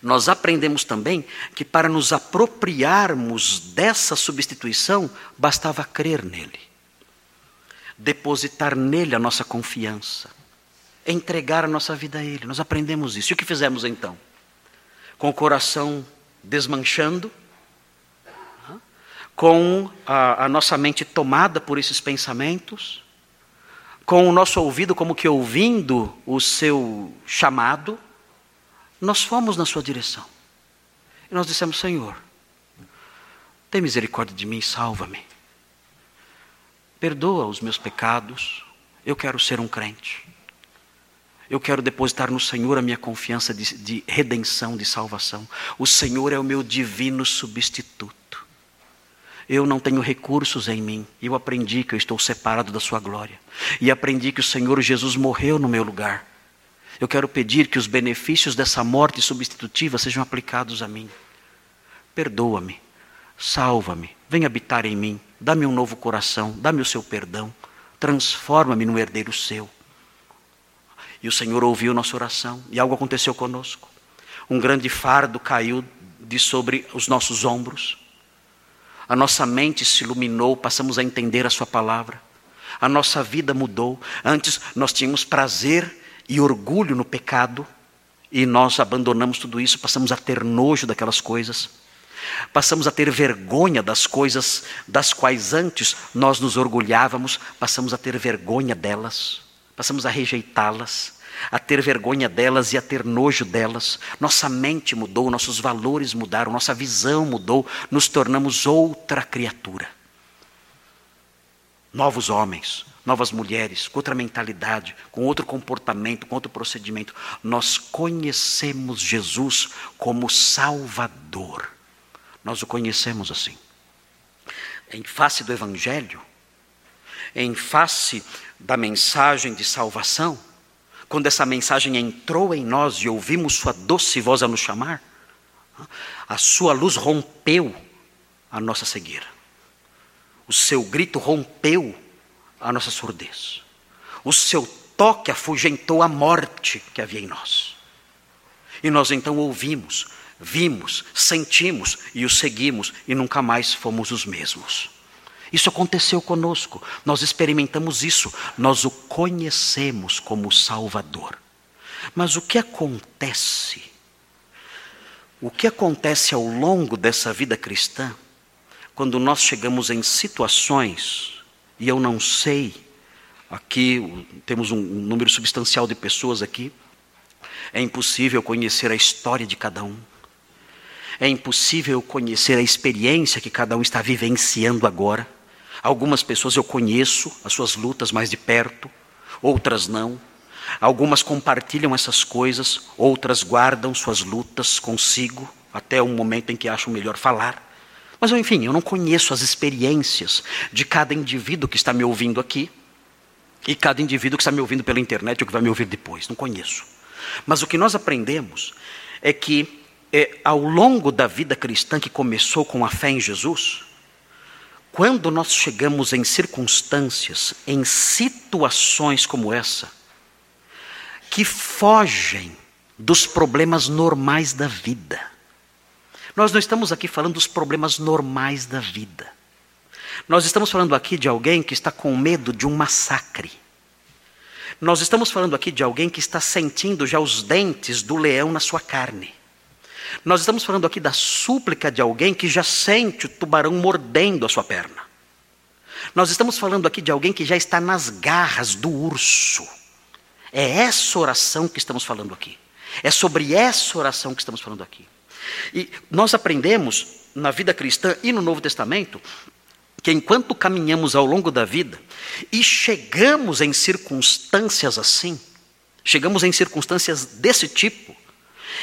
nós aprendemos também que para nos apropriarmos dessa substituição, bastava crer nele, depositar nele a nossa confiança, entregar a nossa vida a ele. Nós aprendemos isso. E o que fizemos então? Com o coração desmanchando, com a, a nossa mente tomada por esses pensamentos, com o nosso ouvido como que ouvindo o seu chamado, nós fomos na sua direção. E nós dissemos: Senhor, tem misericórdia de mim, salva-me. Perdoa os meus pecados. Eu quero ser um crente. Eu quero depositar no Senhor a minha confiança de, de, redenção, de salvação. O Senhor é o meu divino substituto. Eu não tenho recursos em mim. Eu aprendi que eu estou separado da Sua glória. E aprendi que o Senhor Jesus morreu no meu lugar. Eu quero pedir que os benefícios dessa morte substitutiva sejam aplicados a mim. Perdoa-me, salva-me, vem habitar em mim, dá-me um novo coração, dá-me o seu perdão, transforma-me num herdeiro seu. E o Senhor ouviu nossa oração e algo aconteceu conosco. Um grande fardo caiu de sobre os nossos ombros. A nossa mente se iluminou, passamos a entender a Sua palavra. A nossa vida mudou. Antes nós tínhamos prazer e orgulho no pecado, e nós abandonamos tudo isso, passamos a ter nojo daquelas coisas, passamos a ter vergonha das coisas das quais antes nós nos orgulhávamos, passamos a ter vergonha delas, passamos a rejeitá-las, a ter vergonha delas e a ter nojo delas. Nossa mente mudou, nossos valores mudaram, nossa visão mudou, nos tornamos outra criatura. Novos homens, novas mulheres, com outra mentalidade, com outro comportamento, com outro procedimento. Nós conhecemos Jesus como Salvador. Nós o conhecemos assim. Em face do Evangelho, em face da mensagem de salvação, quando essa mensagem entrou em nós e ouvimos Sua doce voz a nos chamar, a Sua luz rompeu a nossa cegueira. O seu grito rompeu a nossa surdez. O seu toque afugentou a morte que havia em nós. E nós então ouvimos, vimos, sentimos e o seguimos e nunca mais fomos os mesmos. Isso aconteceu conosco, nós experimentamos isso, nós o conhecemos como Salvador. Mas o que acontece? O que acontece ao longo dessa vida cristã, quando nós chegamos em situações e eu não sei, aqui temos um número substancial de pessoas aqui, é impossível conhecer a história de cada um. É impossível conhecer a experiência que cada um está vivenciando agora. Algumas pessoas eu conheço, as suas lutas mais de perto, outras não. Algumas compartilham essas coisas, outras guardam suas lutas consigo, até o momento em que acham melhor falar. Mas, enfim, eu não conheço as experiências de cada indivíduo que está me ouvindo aqui e cada indivíduo que está me ouvindo pela internet ou que vai me ouvir depois. Não conheço. Mas o que nós aprendemos é que, é, ao longo da vida cristã que começou com a fé em Jesus, quando nós chegamos em circunstâncias, em situações como essa, que fogem dos problemas normais da vida. Nós não estamos aqui falando dos problemas normais da vida. Nós estamos falando aqui de alguém que está com medo de um massacre. Nós estamos falando aqui de alguém que está sentindo já os dentes do leão na sua carne. Nós estamos falando aqui da súplica de alguém que já sente o tubarão mordendo a sua perna. Nós estamos falando aqui de alguém que já está nas garras do urso. É essa oração que estamos falando aqui. É sobre essa oração que estamos falando aqui. E nós aprendemos na vida cristã e no Novo Testamento que enquanto caminhamos ao longo da vida e chegamos em circunstâncias assim, chegamos em circunstâncias desse tipo,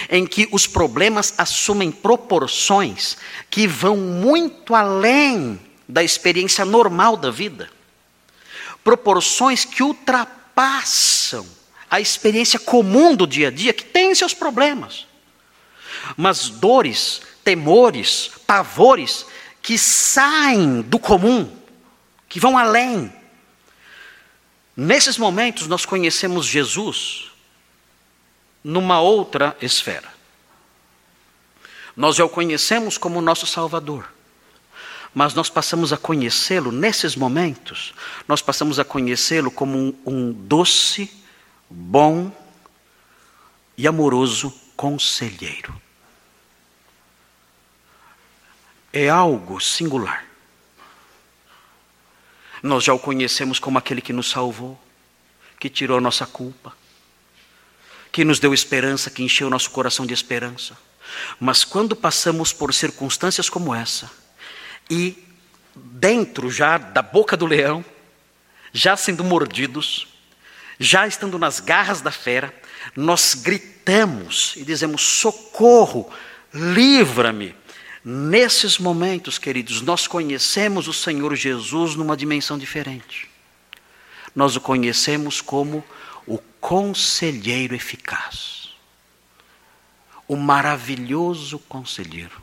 em que os problemas assumem proporções que vão muito além da experiência normal da vida, proporções que ultrapassam a experiência comum do dia a dia, que tem seus problemas, mas dores, temores, pavores que saem do comum, que vão além. Nesses momentos nós conhecemos Jesus numa outra esfera. Nós já o conhecemos como nosso Salvador, mas nós passamos a conhecê-lo nesses momentos, nós passamos a conhecê-lo como um, um doce, bom e amoroso conselheiro. É algo singular. Nós já o conhecemos como aquele que nos salvou, que tirou a nossa culpa, que nos deu esperança, que encheu nosso coração de esperança. Mas quando passamos por circunstâncias como essa, e dentro já da boca do leão, já sendo mordidos, já estando nas garras da fera, nós gritamos e dizemos: socorro, livra-me. Nesses momentos, queridos, nós conhecemos o Senhor Jesus numa dimensão diferente. Nós o conhecemos como o conselheiro eficaz, o maravilhoso conselheiro,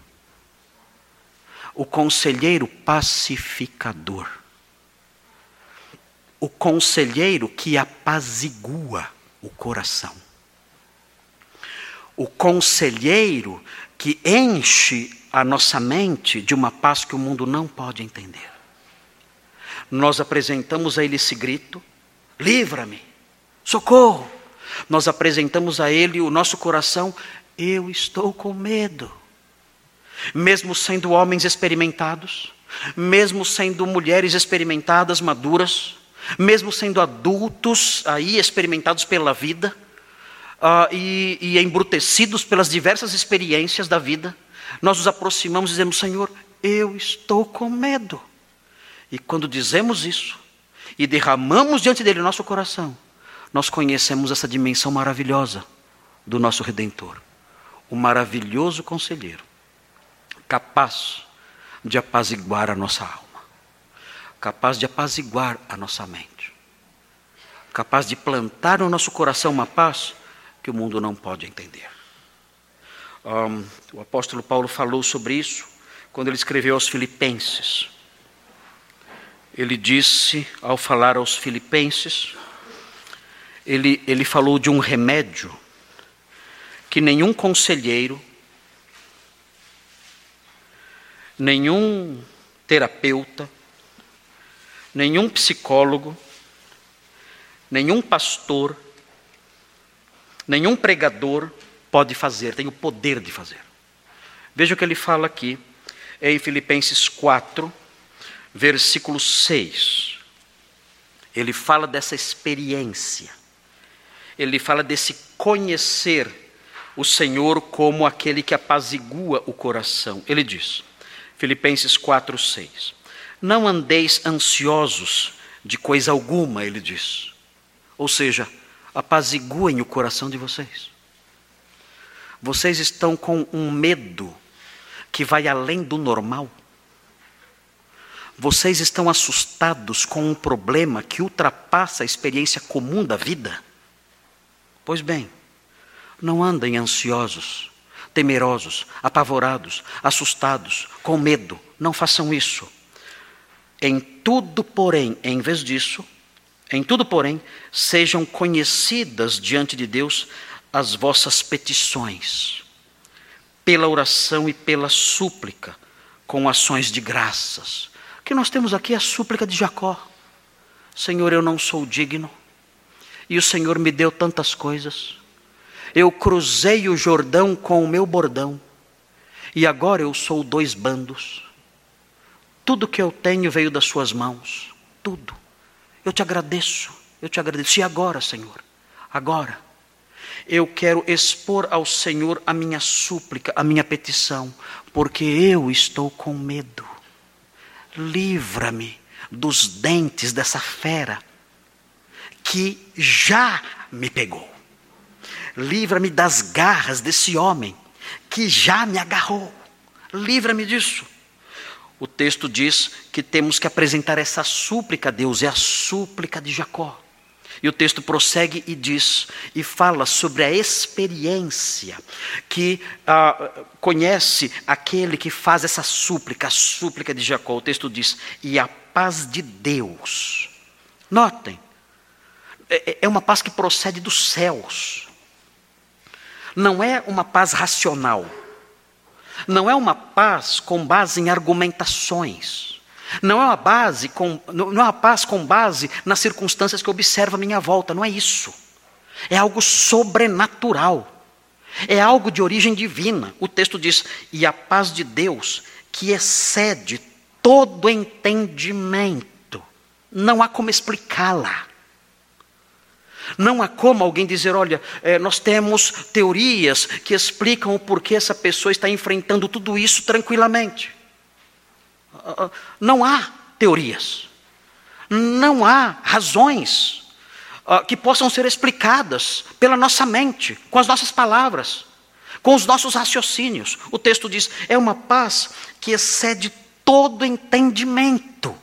o conselheiro pacificador, o conselheiro que apazigua o coração, o conselheiro que enche a nossa mente de uma paz que o mundo não pode entender. Nós apresentamos a ele esse grito: livra-me, socorro. Nós apresentamos a Ele o nosso coração, eu estou com medo. Mesmo sendo homens experimentados, mesmo sendo mulheres experimentadas, maduras, mesmo sendo adultos aí experimentados pela vida uh, e, e embrutecidos pelas diversas experiências da vida, nós nos aproximamos e dizemos: Senhor, eu estou com medo. E quando dizemos isso e derramamos diante dele o nosso coração, nós conhecemos essa dimensão maravilhosa do nosso Redentor, o maravilhoso conselheiro, capaz de apaziguar a nossa alma, capaz de apaziguar a nossa mente, capaz de plantar no nosso coração uma paz que o mundo não pode entender. Um, o apóstolo Paulo falou sobre isso quando ele escreveu aos Filipenses. Ele disse, ao falar aos Filipenses, ele, ele falou de um remédio que nenhum conselheiro, nenhum terapeuta, nenhum psicólogo, nenhum pastor, nenhum pregador pode fazer, tem o poder de fazer. Veja o que ele fala aqui, em Filipenses 4, versículo 6. Ele fala dessa experiência ele fala desse conhecer o Senhor como aquele que apazigua o coração. Ele diz, Filipenses 4, 6. Não andeis ansiosos de coisa alguma, ele diz. Ou seja, apaziguem o coração de vocês. Vocês estão com um medo que vai além do normal. Vocês estão assustados com um problema que ultrapassa a experiência comum da vida. Pois bem, Não andem ansiosos, temerosos, apavorados, assustados, com medo. Não façam isso. Em tudo, porém, em vez disso, em tudo, porém, sejam conhecidas diante de Deus as vossas petições, pela oração e pela súplica, com ações de graças. Que nós temos aqui a súplica de Jacó. Senhor, eu não sou digno, e o Senhor me deu tantas coisas. Eu cruzei o Jordão com o meu bordão, e agora eu sou dois bandos. Tudo que eu tenho veio das Suas mãos, tudo. Eu te agradeço, eu te agradeço. E agora, Senhor? Agora, eu quero expor ao Senhor a minha súplica, a minha petição, porque eu estou com medo. Livra-me dos dentes dessa fera que já me pegou. Livra-me das garras desse homem que já me agarrou. Livra-me disso. O texto diz que temos que apresentar essa súplica a Deus, é a súplica de Jacó. E o texto prossegue e diz, e fala sobre a experiência que ah, conhece aquele que faz essa súplica, a súplica de Jacó. O texto diz, e a paz de Deus. Notem, é, é, é uma paz que procede dos céus. Não é uma paz racional. Não é uma paz com base em argumentações. Não é uma base com, não é uma paz com base nas circunstâncias que observo à minha volta, não é isso. É algo sobrenatural. É algo de origem divina. O texto diz: "E a paz de Deus, que excede todo entendimento, não há como explicá-la. Não há como alguém dizer, olha, é, nós temos teorias que explicam o porquê essa pessoa está enfrentando tudo isso tranquilamente. Ah, ah, não há teorias, não há razões uh, que possam ser explicadas pela nossa mente, com as nossas palavras, com os nossos raciocínios. O texto diz: é uma paz que excede todo entendimento.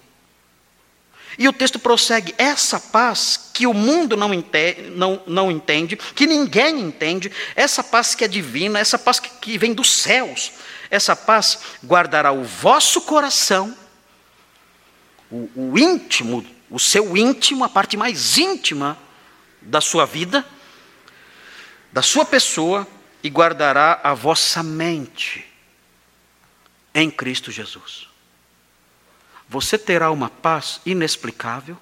E o texto prossegue: essa paz que o mundo não entende, não, não entende, que ninguém entende, essa paz que é divina, essa paz que, que vem dos céus, essa paz guardará o vosso coração, o, o íntimo, o seu íntimo, a parte mais íntima da sua vida, da sua pessoa, e guardará a vossa mente em Cristo Jesus você terá uma paz inexplicável,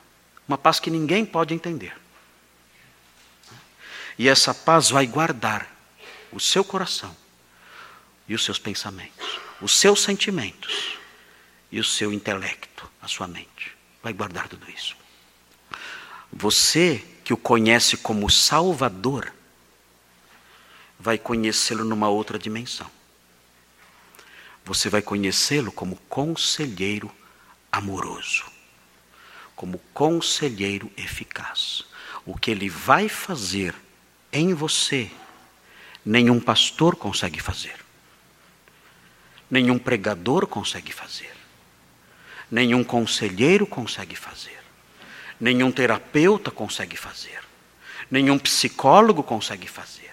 uma paz que ninguém pode entender. E essa paz vai guardar o seu coração e os seus pensamentos, os seus sentimentos e o seu intelecto, a sua mente. Vai guardar tudo isso. Você que o conhece como Salvador, vai conhecê-lo numa outra dimensão. Você vai conhecê-lo como conselheiro amoroso, como conselheiro eficaz. O que ele vai fazer em você, nenhum pastor consegue fazer, nenhum pregador consegue fazer, nenhum conselheiro consegue fazer, nenhum terapeuta consegue fazer, nenhum psicólogo consegue fazer,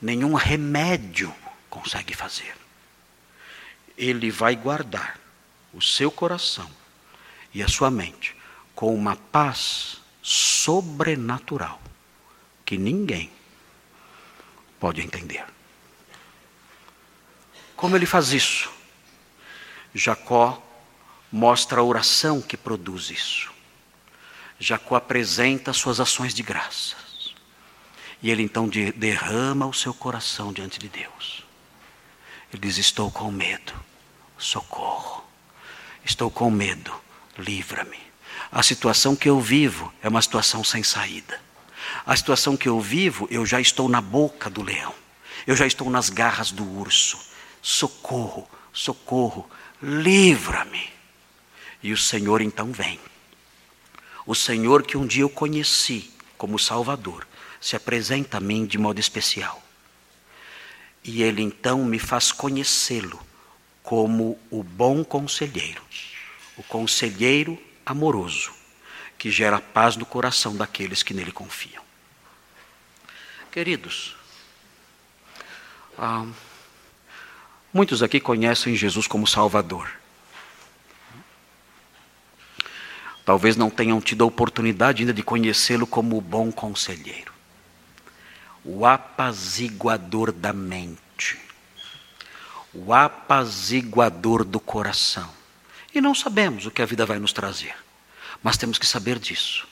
nenhum remédio consegue fazer. Ele vai guardar o seu coração e a sua mente com uma paz sobrenatural que ninguém pode entender. Como ele faz isso? Jacó mostra a oração que produz isso. Jacó apresenta suas ações de graças. E ele então derrama o seu coração diante de Deus. Ele diz: Estou com medo, socorro. Estou com medo, livra-me. A situação que eu vivo é uma situação sem saída. A situação que eu vivo, eu já estou na boca do leão. Eu já estou nas garras do urso. Socorro, socorro, livra-me. E o Senhor então vem. O Senhor que um dia eu conheci como Salvador, se apresenta a mim de modo especial. E ele então me faz conhecê-lo como o bom conselheiro o conselheiro amoroso, que gera paz no coração daqueles que nele confiam. Queridos, Ah, muitos aqui conhecem Jesus como Salvador. Talvez não tenham tido a oportunidade ainda de conhecê-lo como o bom conselheiro, o apaziguador da mente, o apaziguador do coração. E não sabemos o que a vida vai nos trazer, mas temos que saber disso.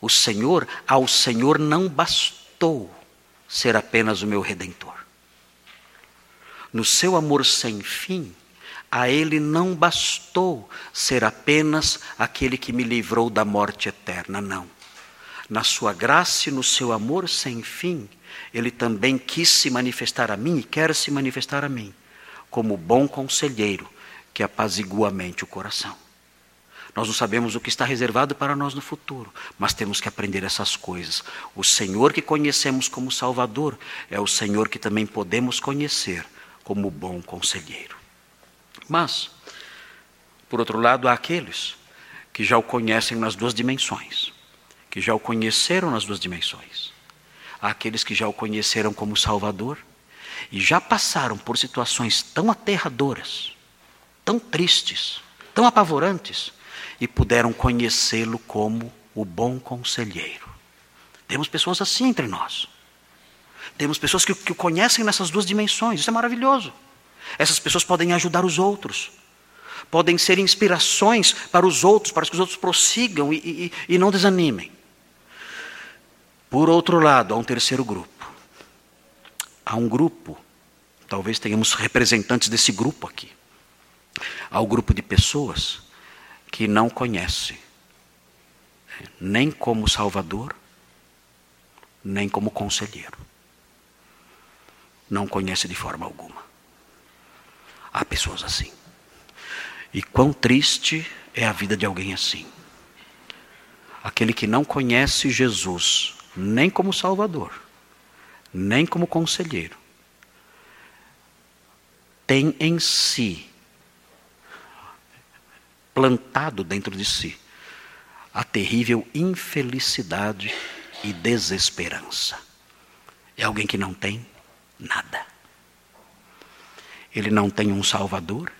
O Senhor, ao Senhor não bastou ser apenas o meu redentor. No seu amor sem fim, a ele não bastou ser apenas aquele que me livrou da morte eterna, não. Na sua graça e no seu amor sem fim, ele também quis se manifestar a mim e quer se manifestar a mim, como bom conselheiro que apazigua a mente e o coração. Nós não sabemos o que está reservado para nós no futuro, mas temos que aprender essas coisas. O Senhor que conhecemos como Salvador é o Senhor que também podemos conhecer como bom conselheiro. Mas, por outro lado, há aqueles que já o conhecem nas duas dimensões, que já o conheceram nas duas dimensões. Há aqueles que já o conheceram como Salvador e já passaram por situações tão aterradoras, tão tristes, tão apavorantes e puderam conhecê-lo como o bom conselheiro. Temos pessoas assim entre nós. Temos pessoas que, que o conhecem nessas duas dimensões. Isso é maravilhoso. Essas pessoas podem ajudar os outros, podem ser inspirações para os outros, para que os outros prossigam e, e, e não desanimem. Por outro lado, há um terceiro grupo. Há um grupo, talvez tenhamos representantes desse grupo aqui. Um grupo de pessoas que não conhece nem como Salvador, nem como conselheiro. Não conhece de forma alguma. Há pessoas assim. E quão triste é a vida de alguém assim. Aquele que não conhece Jesus, nem como Salvador, nem como conselheiro, tem em si, plantado dentro de si, a terrível infelicidade e desesperança. É alguém que não tem nada. Ele não tem um salvador,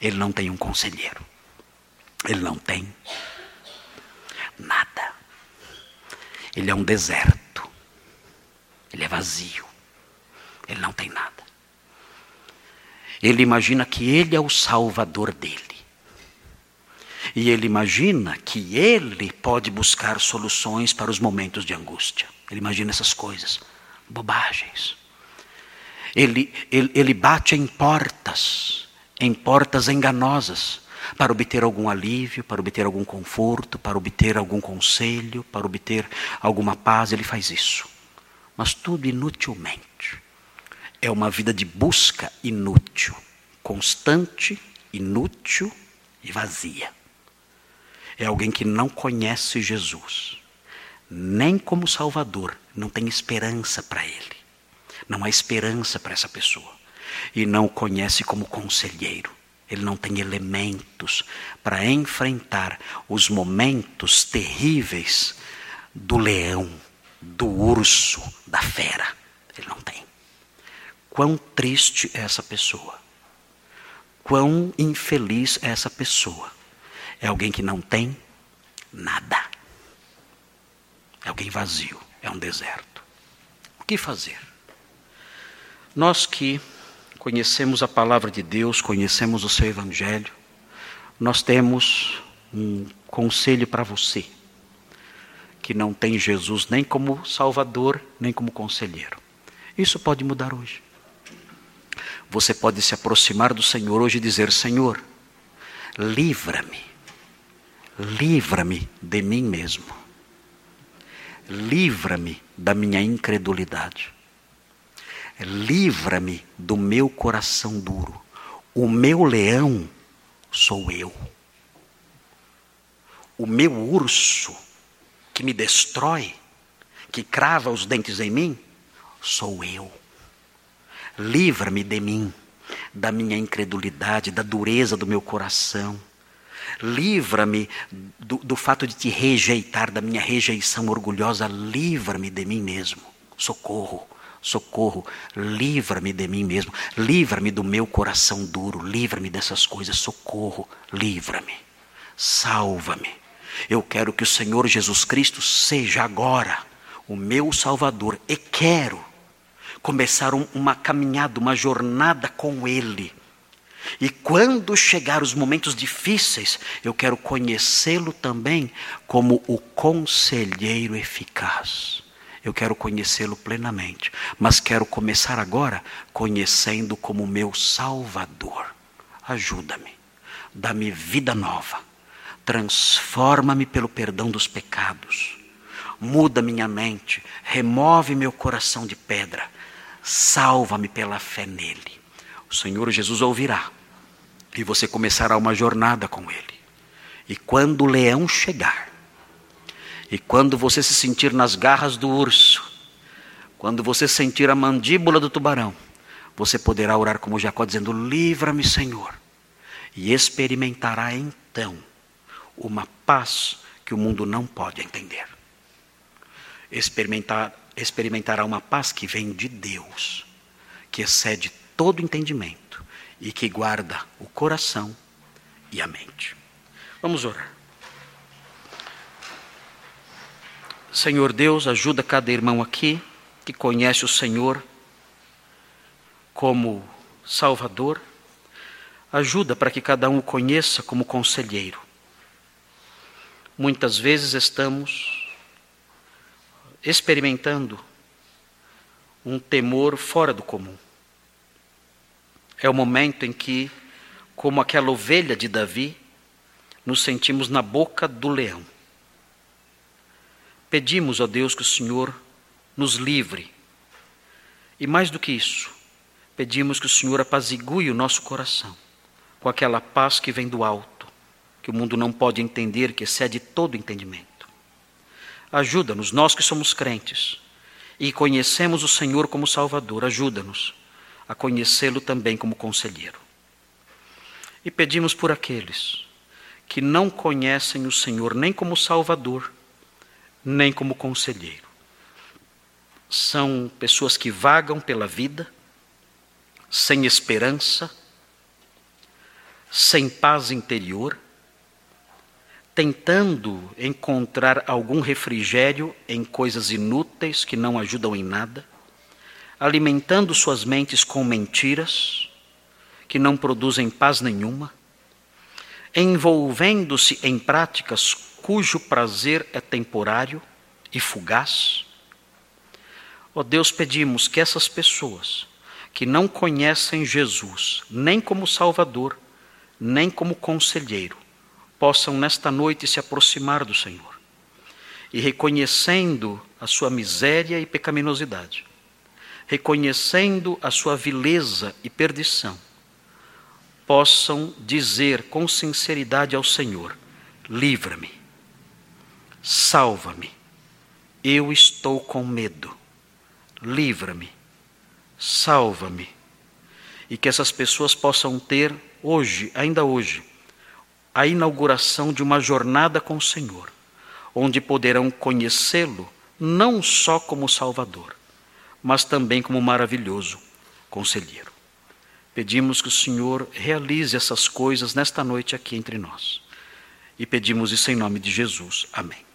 ele não tem um conselheiro, ele não tem nada. Ele é um deserto, ele é vazio, ele não tem nada. Ele imagina que ele é o salvador dele. E ele imagina que ele pode buscar soluções para os momentos de angústia. Ele imagina essas coisas, bobagens. Ele, ele, ele bate em portas, em portas enganosas, para obter algum alívio, para obter algum conforto, para obter algum conselho, para obter alguma paz. Ele faz isso. Mas tudo inutilmente. É uma vida de busca inútil, constante, inútil e vazia. É alguém que não conhece Jesus, nem como Salvador, não tem esperança para ele. Não há esperança para essa pessoa. E não o conhece como conselheiro. Ele não tem elementos para enfrentar os momentos terríveis do leão, do urso, da fera. Ele não tem. Quão triste é essa pessoa. Quão infeliz é essa pessoa. É alguém que não tem nada. É alguém vazio, é um deserto. O que fazer? Nós que conhecemos a palavra de Deus, conhecemos o seu evangelho, nós temos um conselho para você, que não tem Jesus nem como Salvador, nem como conselheiro. Isso pode mudar hoje. Você pode se aproximar do Senhor hoje e dizer: Senhor, livra-me, livra-me de mim mesmo, livra-me da minha incredulidade livra-me do meu coração duro. O meu leão sou eu. O meu urso que me destrói, que crava os dentes em mim, sou eu. Livra-me de mim, da minha incredulidade, da dureza do meu coração. Livra-me do, do fato de te rejeitar, da minha rejeição orgulhosa. Livra-me de mim mesmo. Socorro Socorro, livra-me de mim mesmo, livra-me do meu coração duro, livra-me dessas coisas. Socorro, livra-me, salva-me. Eu quero que o Senhor Jesus Cristo seja agora o meu Salvador e quero começar uma caminhada, uma jornada com Ele. E quando chegar os momentos difíceis, eu quero conhecê-lo também como o conselheiro eficaz. Eu quero conhecê-lo plenamente, mas quero começar agora conhecendo como meu Salvador. Ajuda-me, dá-me vida nova, transforma-me pelo perdão dos pecados, muda minha mente, remove meu coração de pedra, salva-me pela fé nele. O Senhor Jesus ouvirá e você começará uma jornada com ele. E quando o leão chegar, e quando você se sentir nas garras do urso, quando você sentir a mandíbula do tubarão, você poderá orar como Jacó, dizendo: Livra-me, Senhor. E experimentará então uma paz que o mundo não pode entender. Experimentar, experimentará uma paz que vem de Deus, que excede todo entendimento e que guarda o coração e a mente. Vamos orar. Senhor Deus, ajuda cada irmão aqui que conhece o Senhor como Salvador. Ajuda para que cada um o conheça como conselheiro. Muitas vezes estamos experimentando um temor fora do comum. É o momento em que, como aquela ovelha de Davi, nos sentimos na boca do leão. Pedimos a Deus que o Senhor nos livre. E mais do que isso, pedimos que o Senhor apazigue o nosso coração com aquela paz que vem do alto, que o mundo não pode entender, que excede todo entendimento. Ajuda-nos, nós que somos crentes e conhecemos o Senhor como Salvador, ajuda-nos a conhecê-lo também como conselheiro. E pedimos por aqueles que não conhecem o Senhor nem como Salvador, nem como conselheiro. São pessoas que vagam pela vida, sem esperança, sem paz interior, tentando encontrar algum refrigério em coisas inúteis que não ajudam em nada, alimentando suas mentes com mentiras que não produzem paz nenhuma, envolvendo-se em práticas cujo prazer é temporário e fugaz? Ó oh Deus, pedimos que essas pessoas que não conhecem Jesus, nem como Salvador, nem como conselheiro, possam nesta noite se aproximar do Senhor e reconhecendo a sua miséria e pecaminosidade, reconhecendo a sua vileza e perdição, possam dizer com sinceridade ao Senhor: livra-me Salva-me, eu estou com medo. Livra-me, salva-me. E que essas pessoas possam ter hoje, ainda hoje, a inauguração de uma jornada com o Senhor, onde poderão conhecê-lo não só como Salvador, mas também como maravilhoso conselheiro. Pedimos que o Senhor realize essas coisas nesta noite aqui entre nós. E pedimos isso em nome de Jesus. Amém.